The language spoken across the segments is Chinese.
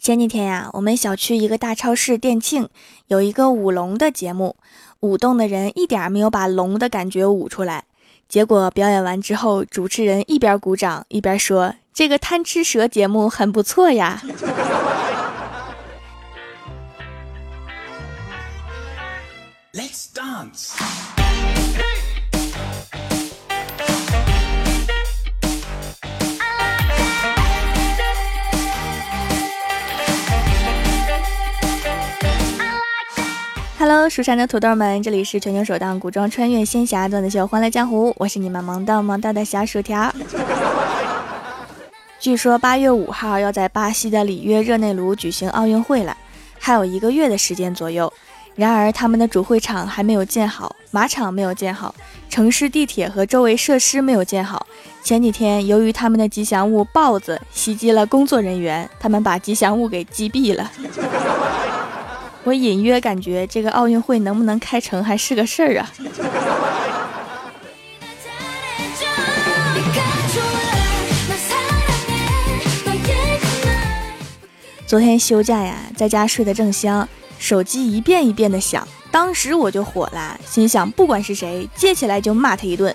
前几天呀，我们小区一个大超市店庆，有一个舞龙的节目，舞动的人一点没有把龙的感觉舞出来。结果表演完之后，主持人一边鼓掌一边说：“这个贪吃蛇节目很不错呀。” Let's dance. Hello，蜀山的土豆们，这里是全球首档古装穿越仙侠段子秀《欢乐江湖》，我是你们萌到萌到的小薯条。据说八月五号要在巴西的里约热内卢举行奥运会了，还有一个月的时间左右。然而，他们的主会场还没有建好，马场没有建好，城市地铁和周围设施没有建好。前几天，由于他们的吉祥物豹子袭击了工作人员，他们把吉祥物给击毙了。我隐约感觉这个奥运会能不能开成还是个事儿啊！昨天休假呀，在家睡得正香，手机一遍一遍的响，当时我就火了，心想不管是谁接起来就骂他一顿。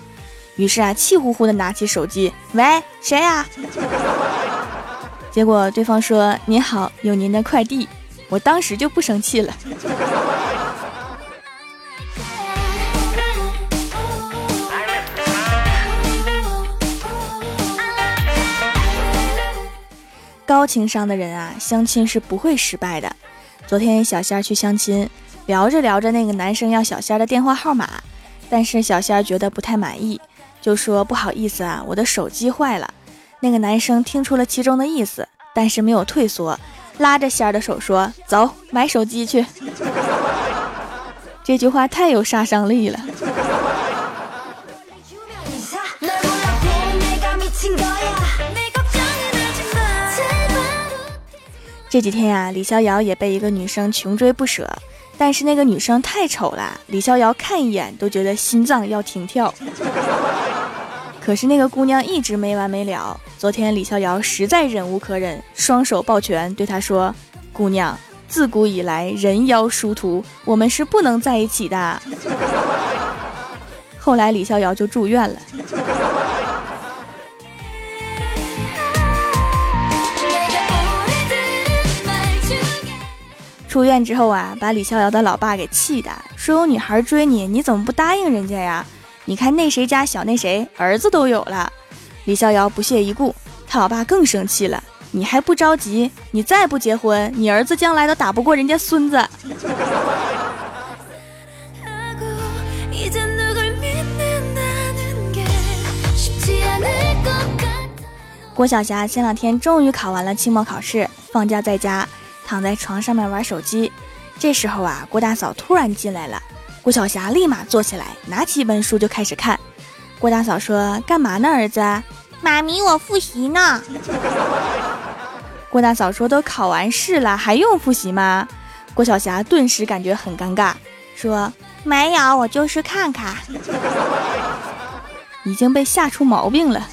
于是啊，气呼呼的拿起手机，喂，谁呀？结果对方说：“您好，有您的快递。”我当时就不生气了。高情商的人啊，相亲是不会失败的。昨天小仙儿去相亲，聊着聊着，那个男生要小仙儿的电话号码，但是小仙儿觉得不太满意，就说不好意思啊，我的手机坏了。那个男生听出了其中的意思，但是没有退缩。拉着仙儿的手说：“走，买手机去。”这句话太有杀伤力了。这几天呀，李逍遥也被一个女生穷追不舍，但是那个女生太丑了，李逍遥看一眼都觉得心脏要停跳。可是那个姑娘一直没完没了。昨天李逍遥实在忍无可忍，双手抱拳对她说：“姑娘，自古以来人妖殊途，我们是不能在一起的。”后来李逍遥就住院了。出院之后啊，把李逍遥的老爸给气的，说有女孩追你，你怎么不答应人家呀？你看那谁家小那谁儿子都有了，李逍遥不屑一顾，他老爸更生气了。你还不着急？你再不结婚，你儿子将来都打不过人家孙子。郭晓霞前两天终于考完了期末考试，放假在家，躺在床上面玩手机。这时候啊，郭大嫂突然进来了。郭晓霞立马坐起来，拿起一本书就开始看。郭大嫂说：“干嘛呢，儿子？”“妈咪，我复习呢。”郭大嫂说：“都考完试了，还用复习吗？”郭晓霞顿时感觉很尴尬，说：“没有，我就是看看。”已经被吓出毛病了。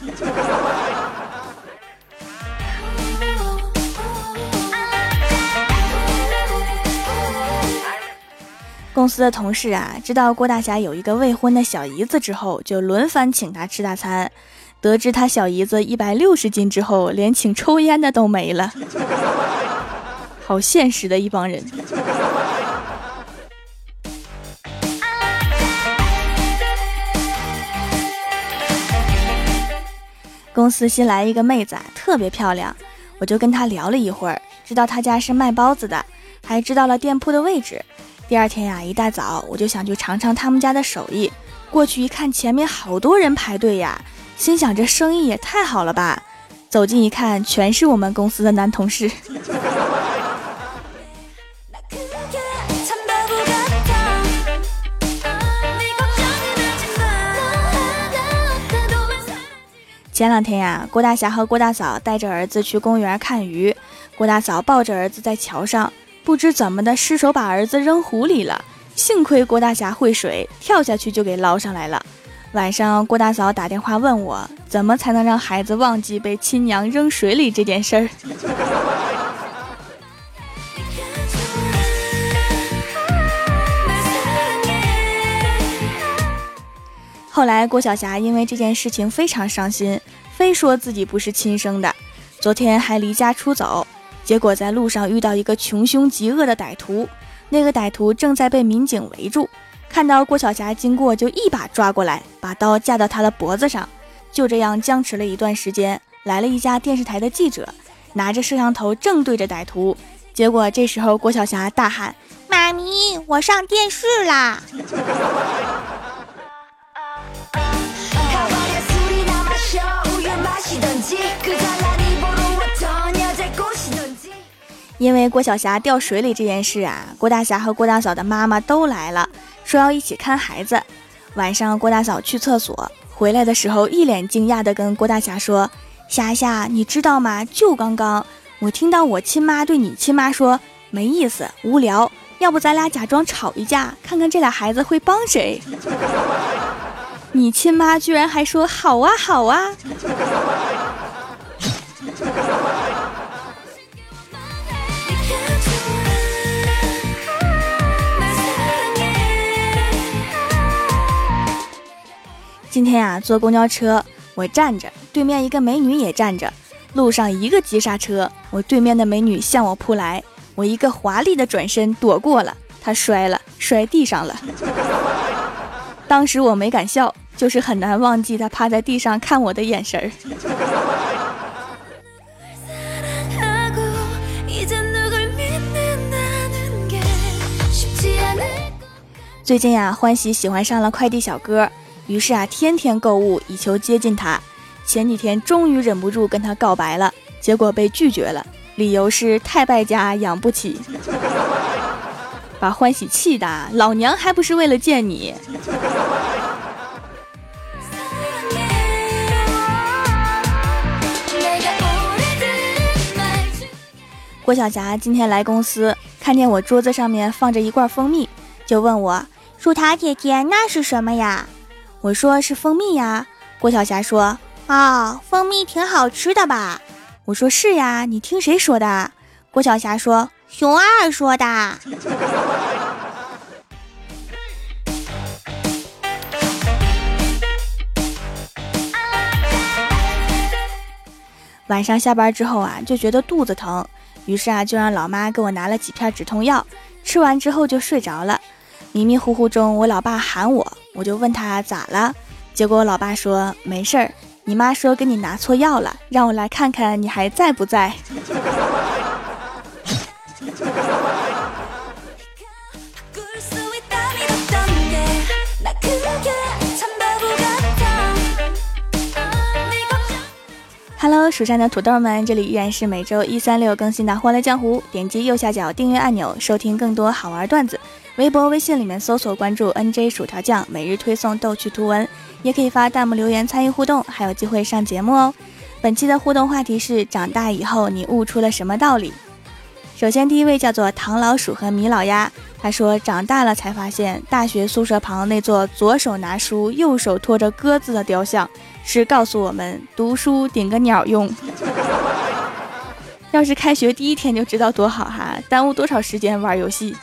公司的同事啊，知道郭大侠有一个未婚的小姨子之后，就轮番请他吃大餐。得知他小姨子一百六十斤之后，连请抽烟的都没了。好现实的一帮人。公司新来一个妹子，啊特别漂亮，我就跟她聊了一会儿，知道她家是卖包子的，还知道了店铺的位置。第二天呀，一大早我就想去尝尝他们家的手艺。过去一看，前面好多人排队呀，心想这生意也太好了吧。走近一看，全是我们公司的男同事。前两天呀，郭大侠和郭大嫂带着儿子去公园看鱼，郭大嫂抱着儿子在桥上。不知怎么的，失手把儿子扔湖里了。幸亏郭大侠会水，跳下去就给捞上来了。晚上，郭大嫂打电话问我，怎么才能让孩子忘记被亲娘扔水里这件事儿。后来，郭晓霞因为这件事情非常伤心，非说自己不是亲生的。昨天还离家出走，结果在路上遇到一个穷凶极恶的歹徒，那个歹徒正在被民警围住，看到郭晓霞经过就一把抓过来，把刀架到他的脖子上，就这样僵持了一段时间。来了一家电视台的记者，拿着摄像头正对着歹徒，结果这时候郭晓霞大喊：“妈咪，我上电视啦！”因为郭晓霞掉水里这件事啊，郭大侠和郭大嫂的妈妈都来了，说要一起看孩子。晚上郭大嫂去厕所回来的时候，一脸惊讶地跟郭大侠说。霞霞，你知道吗？就刚刚，我听到我亲妈对你亲妈说：“没意思，无聊，要不咱俩假装吵一架，看看这俩孩子会帮谁。”你亲妈居然还说：“好啊，好啊。”今天啊，坐公交车。我站着，对面一个美女也站着，路上一个急刹车，我对面的美女向我扑来，我一个华丽的转身躲过了，她摔了，摔地上了。当时我没敢笑，就是很难忘记她趴在地上看我的眼神儿。最近呀，欢喜喜欢上了快递小哥。于是啊，天天购物以求接近他。前几天终于忍不住跟他告白了，结果被拒绝了，理由是太败家养不起，把欢喜气的，老娘还不是为了见你。郭晓霞今天来公司，看见我桌子上面放着一罐蜂蜜，就问我：“薯塔姐姐，那是什么呀？”我说是蜂蜜呀，郭晓霞说：“啊，蜂蜜挺好吃的吧？”我说是呀，你听谁说的？郭晓霞说：“熊二说的。”晚上下班之后啊，就觉得肚子疼，于是啊，就让老妈给我拿了几片止痛药，吃完之后就睡着了。迷迷糊糊中，我老爸喊我，我就问他咋了，结果我老爸说没事儿，你妈说给你拿错药了，让我来看看你还在不在。Hello，蜀山的土豆们，这里依然是每周一、三、六更新的《欢乐江湖》，点击右下角订阅按钮，收听更多好玩段子。微博、微信里面搜索关注 “nj 薯条酱”，每日推送逗趣图文，也可以发弹幕留言参与互动，还有机会上节目哦。本期的互动话题是：长大以后你悟出了什么道理？首先，第一位叫做唐老鼠和米老鸭，他说：长大了才发现，大学宿舍旁那座左手拿书、右手托着鸽子的雕像，是告诉我们读书顶个鸟用。要是开学第一天就知道多好哈，耽误多少时间玩游戏。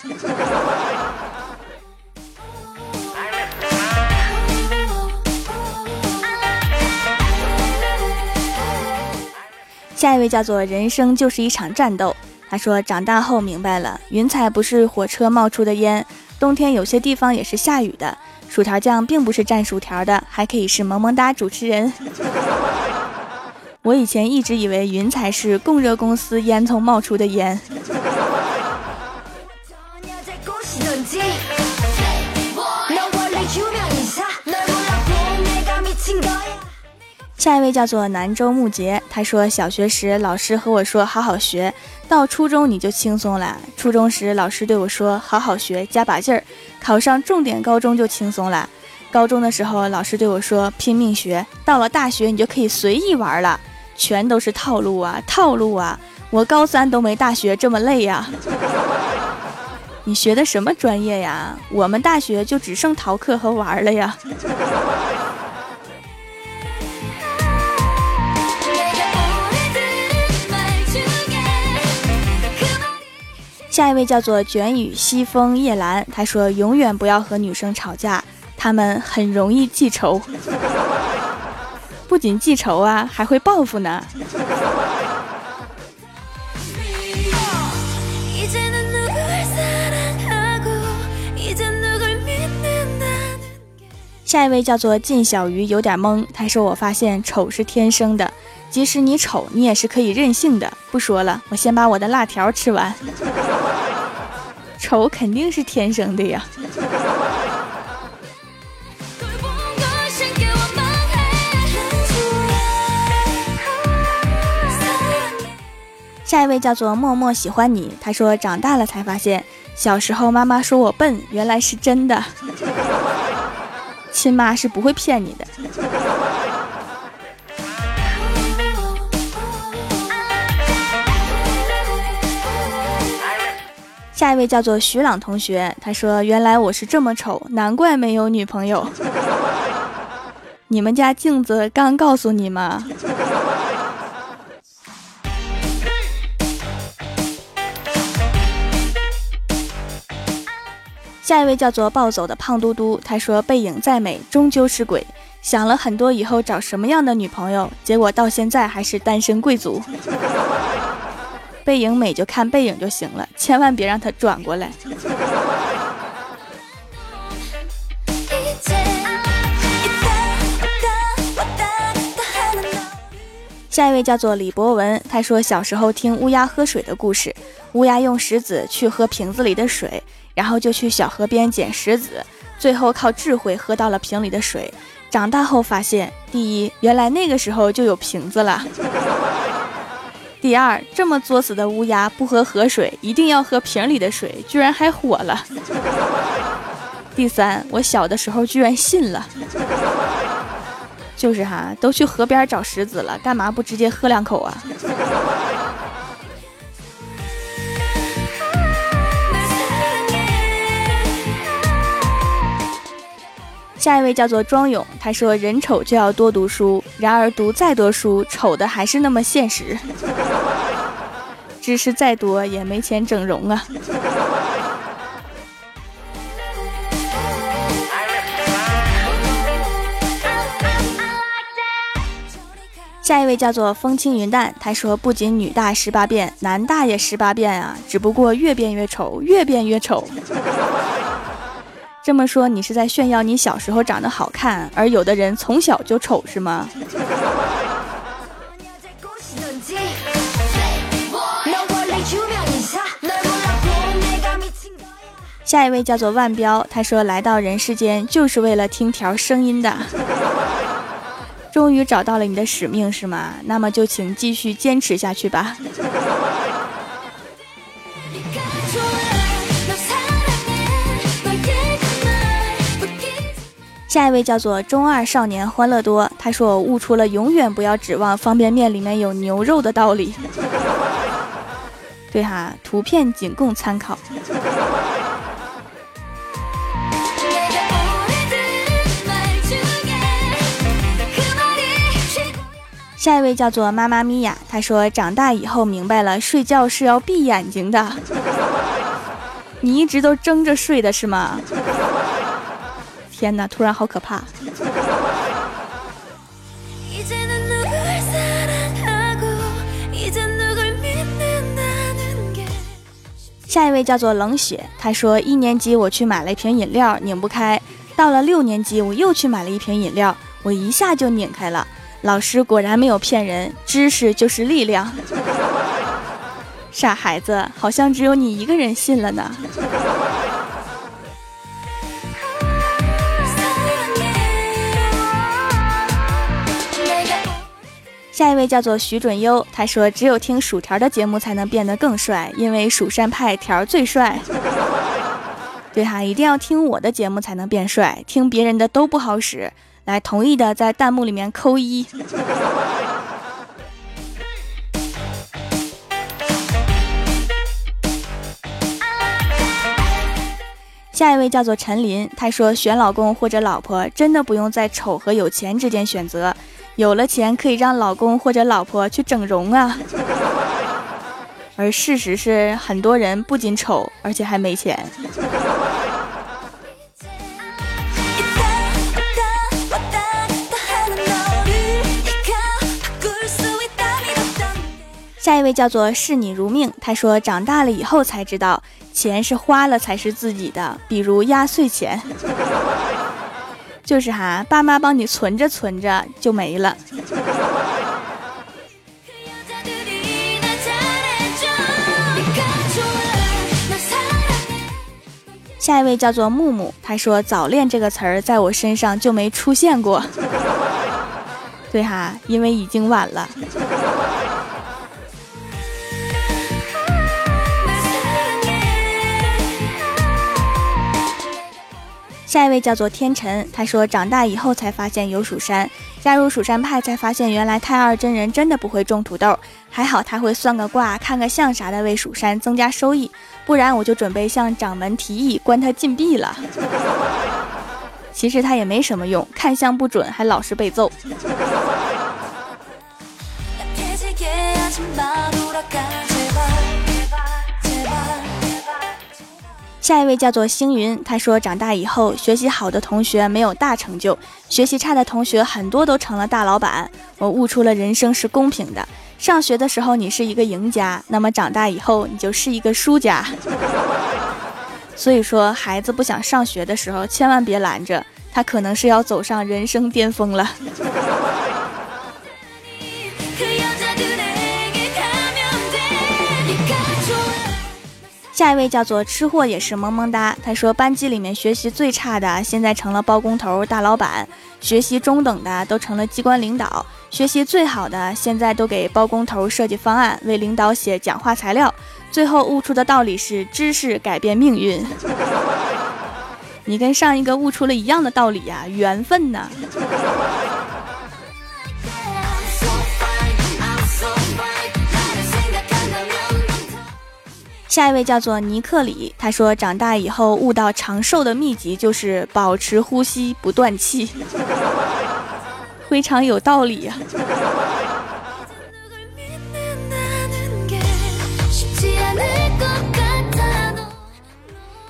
下一位叫做人生就是一场战斗。他说长大后明白了，云彩不是火车冒出的烟，冬天有些地方也是下雨的。薯条酱并不是蘸薯条的，还可以是萌萌哒主持人。我以前一直以为云彩是供热公司烟囱冒出的烟。下一位叫做南州木杰，他说小学时老师和我说好好学，到初中你就轻松了。初中时老师对我说好好学，加把劲儿，考上重点高中就轻松了。高中的时候老师对我说拼命学，到了大学你就可以随意玩了。全都是套路啊，套路啊！我高三都没大学这么累呀。你学的什么专业呀？我们大学就只剩逃课和玩了呀。下一位叫做卷雨西风夜兰，他说：“永远不要和女生吵架，他们很容易记仇，不仅记仇啊，还会报复呢。下一位叫做靳小鱼，有点懵。他说：“我发现丑是天生的，即使你丑，你也是可以任性的。不说了，我先把我的辣条吃完。丑肯定是天生的呀。”下一位叫做默默喜欢你。他说：“长大了才发现，小时候妈妈说我笨，原来是真的。”亲妈是不会骗你的。下一位叫做徐朗同学，他说：“原来我是这么丑，难怪没有女朋友。你们家镜子刚告诉你吗？”下一位叫做暴走的胖嘟嘟，他说：“背影再美，终究是鬼。想了很多以后找什么样的女朋友，结果到现在还是单身贵族。背影美就看背影就行了，千万别让他转过来。”下一位叫做李博文，他说：“小时候听乌鸦喝水的故事，乌鸦用石子去喝瓶子里的水。”然后就去小河边捡石子，最后靠智慧喝到了瓶里的水。长大后发现，第一，原来那个时候就有瓶子了；第二，这么作死的乌鸦不喝河水，一定要喝瓶里的水，居然还火了；第三，我小的时候居然信了。就是哈，都去河边找石子了，干嘛不直接喝两口啊？下一位叫做庄勇，他说：“人丑就要多读书，然而读再多书，丑的还是那么现实。知识再多也没钱整容啊。”下一位叫做风轻云淡，他说：“不仅女大十八变，男大也十八变啊，只不过越变越丑，越变越丑。”这么说，你是在炫耀你小时候长得好看，而有的人从小就丑，是吗？下一位叫做万彪，他说来到人世间就是为了听条声音的，终于找到了你的使命，是吗？那么就请继续坚持下去吧。下一位叫做中二少年欢乐多，他说我悟出了永远不要指望方便面里面有牛肉的道理。对哈，图片仅供参考。下一位叫做妈妈咪呀，他说长大以后明白了，睡觉是要闭眼睛的。你一直都睁着睡的是吗？天哪，突然好可怕！下一位叫做冷血，他说一年级我去买了一瓶饮料，拧不开；到了六年级我又去买了一瓶饮料，我一下就拧开了。老师果然没有骗人，知识就是力量。傻孩子，好像只有你一个人信了呢。下一位叫做徐准优，他说：“只有听薯条的节目才能变得更帅，因为蜀山派条最帅。对哈，一定要听我的节目才能变帅，听别人的都不好使。来，同意的在弹幕里面扣一。”下一位叫做陈林，他说：“选老公或者老婆，真的不用在丑和有钱之间选择。”有了钱可以让老公或者老婆去整容啊。而事实是很多人不仅丑而且还没钱。下一位叫做视你如命他说长大了以后才知道钱是花了才是自己的比如压岁钱。就是哈，爸妈帮你存着存着就没了。下一位叫做木木，他说“早恋”这个词儿在我身上就没出现过。对哈，因为已经晚了。下一位叫做天辰，他说长大以后才发现有蜀山，加入蜀山派才发现原来太二真人真的不会种土豆，还好他会算个卦、看个相啥的为蜀山增加收益，不然我就准备向掌门提议关他禁闭了。其实他也没什么用，看相不准还老是被揍。下一位叫做星云，他说长大以后学习好的同学没有大成就，学习差的同学很多都成了大老板。我悟出了人生是公平的，上学的时候你是一个赢家，那么长大以后你就是一个输家。所以说，孩子不想上学的时候，千万别拦着他，可能是要走上人生巅峰了。下一位叫做吃货，也是萌萌哒。他说，班级里面学习最差的，现在成了包工头、大老板；学习中等的，都成了机关领导；学习最好的，现在都给包工头设计方案，为领导写讲话材料。最后悟出的道理是：知识改变命运。你跟上一个悟出了一样的道理呀，缘分呢？下一位叫做尼克里，他说长大以后悟到长寿的秘籍就是保持呼吸不断气，非常有道理呀。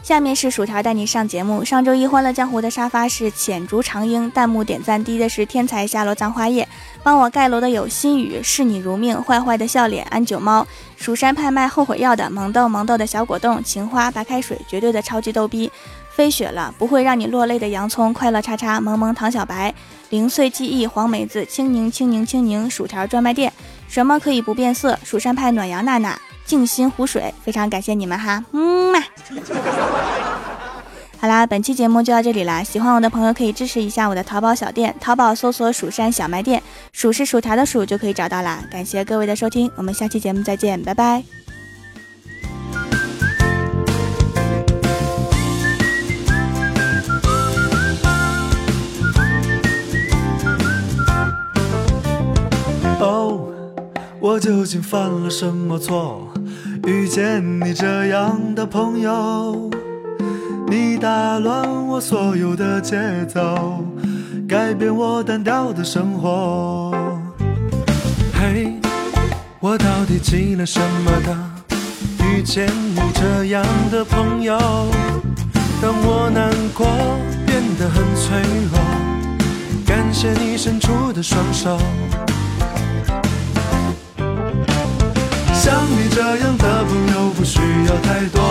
下面是薯条带你上节目。上周一欢乐江湖的沙发是浅竹长英，弹幕点赞低的是天才下落葬花叶。帮我盖楼的有心雨，视你如命，坏坏的笑脸，安九猫，蜀山派卖后悔药的萌豆萌豆的小果冻，情花白开水，绝对的超级逗逼，飞雪了不会让你落泪的洋葱，快乐叉叉，萌萌糖小白，零碎记忆，黄梅子，青柠青柠青柠，薯条专卖店，什么可以不变色？蜀山派暖阳娜娜。静心湖水，非常感谢你们哈，嗯嘛。好啦，本期节目就到这里啦，喜欢我的朋友可以支持一下我的淘宝小店，淘宝搜索“蜀山小卖店”，蜀是薯条的数就可以找到啦。感谢各位的收听，我们下期节目再见，拜拜。哦，我究竟犯了什么错？遇见你这样的朋友，你打乱我所有的节奏，改变我单调的生活。嘿，我到底积了什么的？遇见你这样的朋友，当我难过变得很脆弱，感谢你伸出的双手。像你这样太多，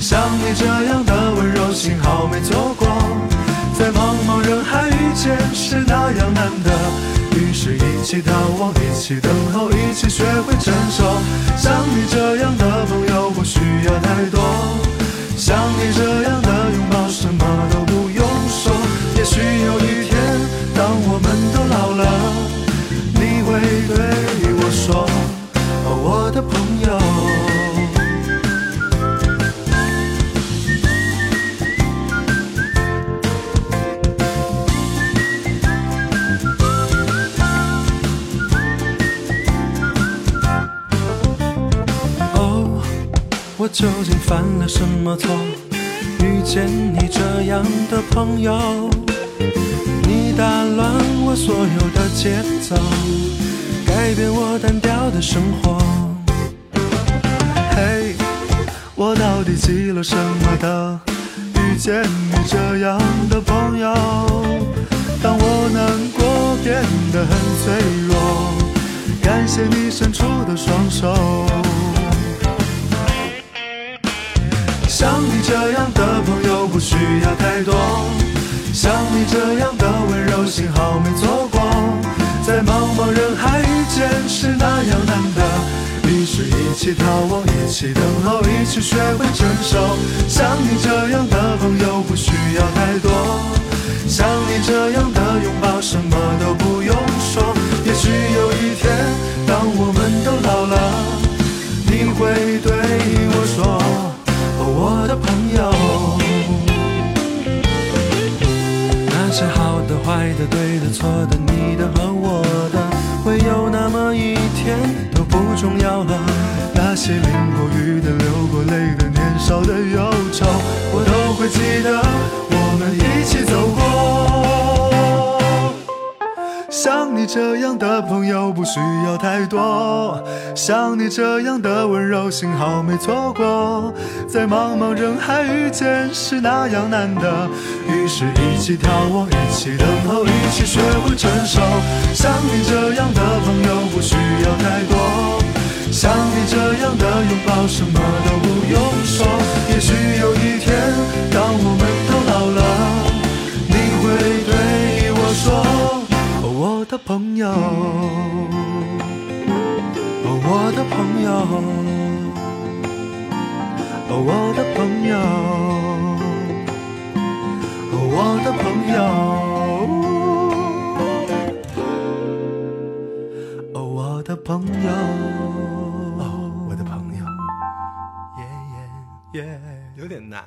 像你这样的温柔，幸好没错过。在茫茫人海遇见是那样难得，于是一起逃亡，一起等候，一起学会承受。像你这样的朋友不需要太多，像你这样的拥抱什么都不用说。也许有一天，当我们朋友，你打乱我所有的节奏。改变我单调的生活。嘿，我到底积了什么德？遇见你这样的朋友，当我难过变得很脆弱，感谢你伸出的双手。不需要太多，像你这样的温柔，幸好没错过。在茫茫人海遇见是那样难得，于是一起逃亡，一起等候，一起学会承受。像你这样的朋友不需要太多，像你这样的拥抱什么都不用说。也许有一天，当我们都老了，你会对的、对的、错的、你的和我的，会有那么一天都不重要了。那些淋过雨的、流过泪的、年少的忧愁，我都会记得，我们一起走过。你这样的朋友不需要太多，像你这样的温柔，幸好没错过。在茫茫人海遇见是那样难得，于是一起眺望，一起等候，一起学会承受。像你这样的朋友不需要太多，像你这样的拥抱，什么都我的朋友，我的朋友，我的朋友，我的朋友，耶耶耶，有点难。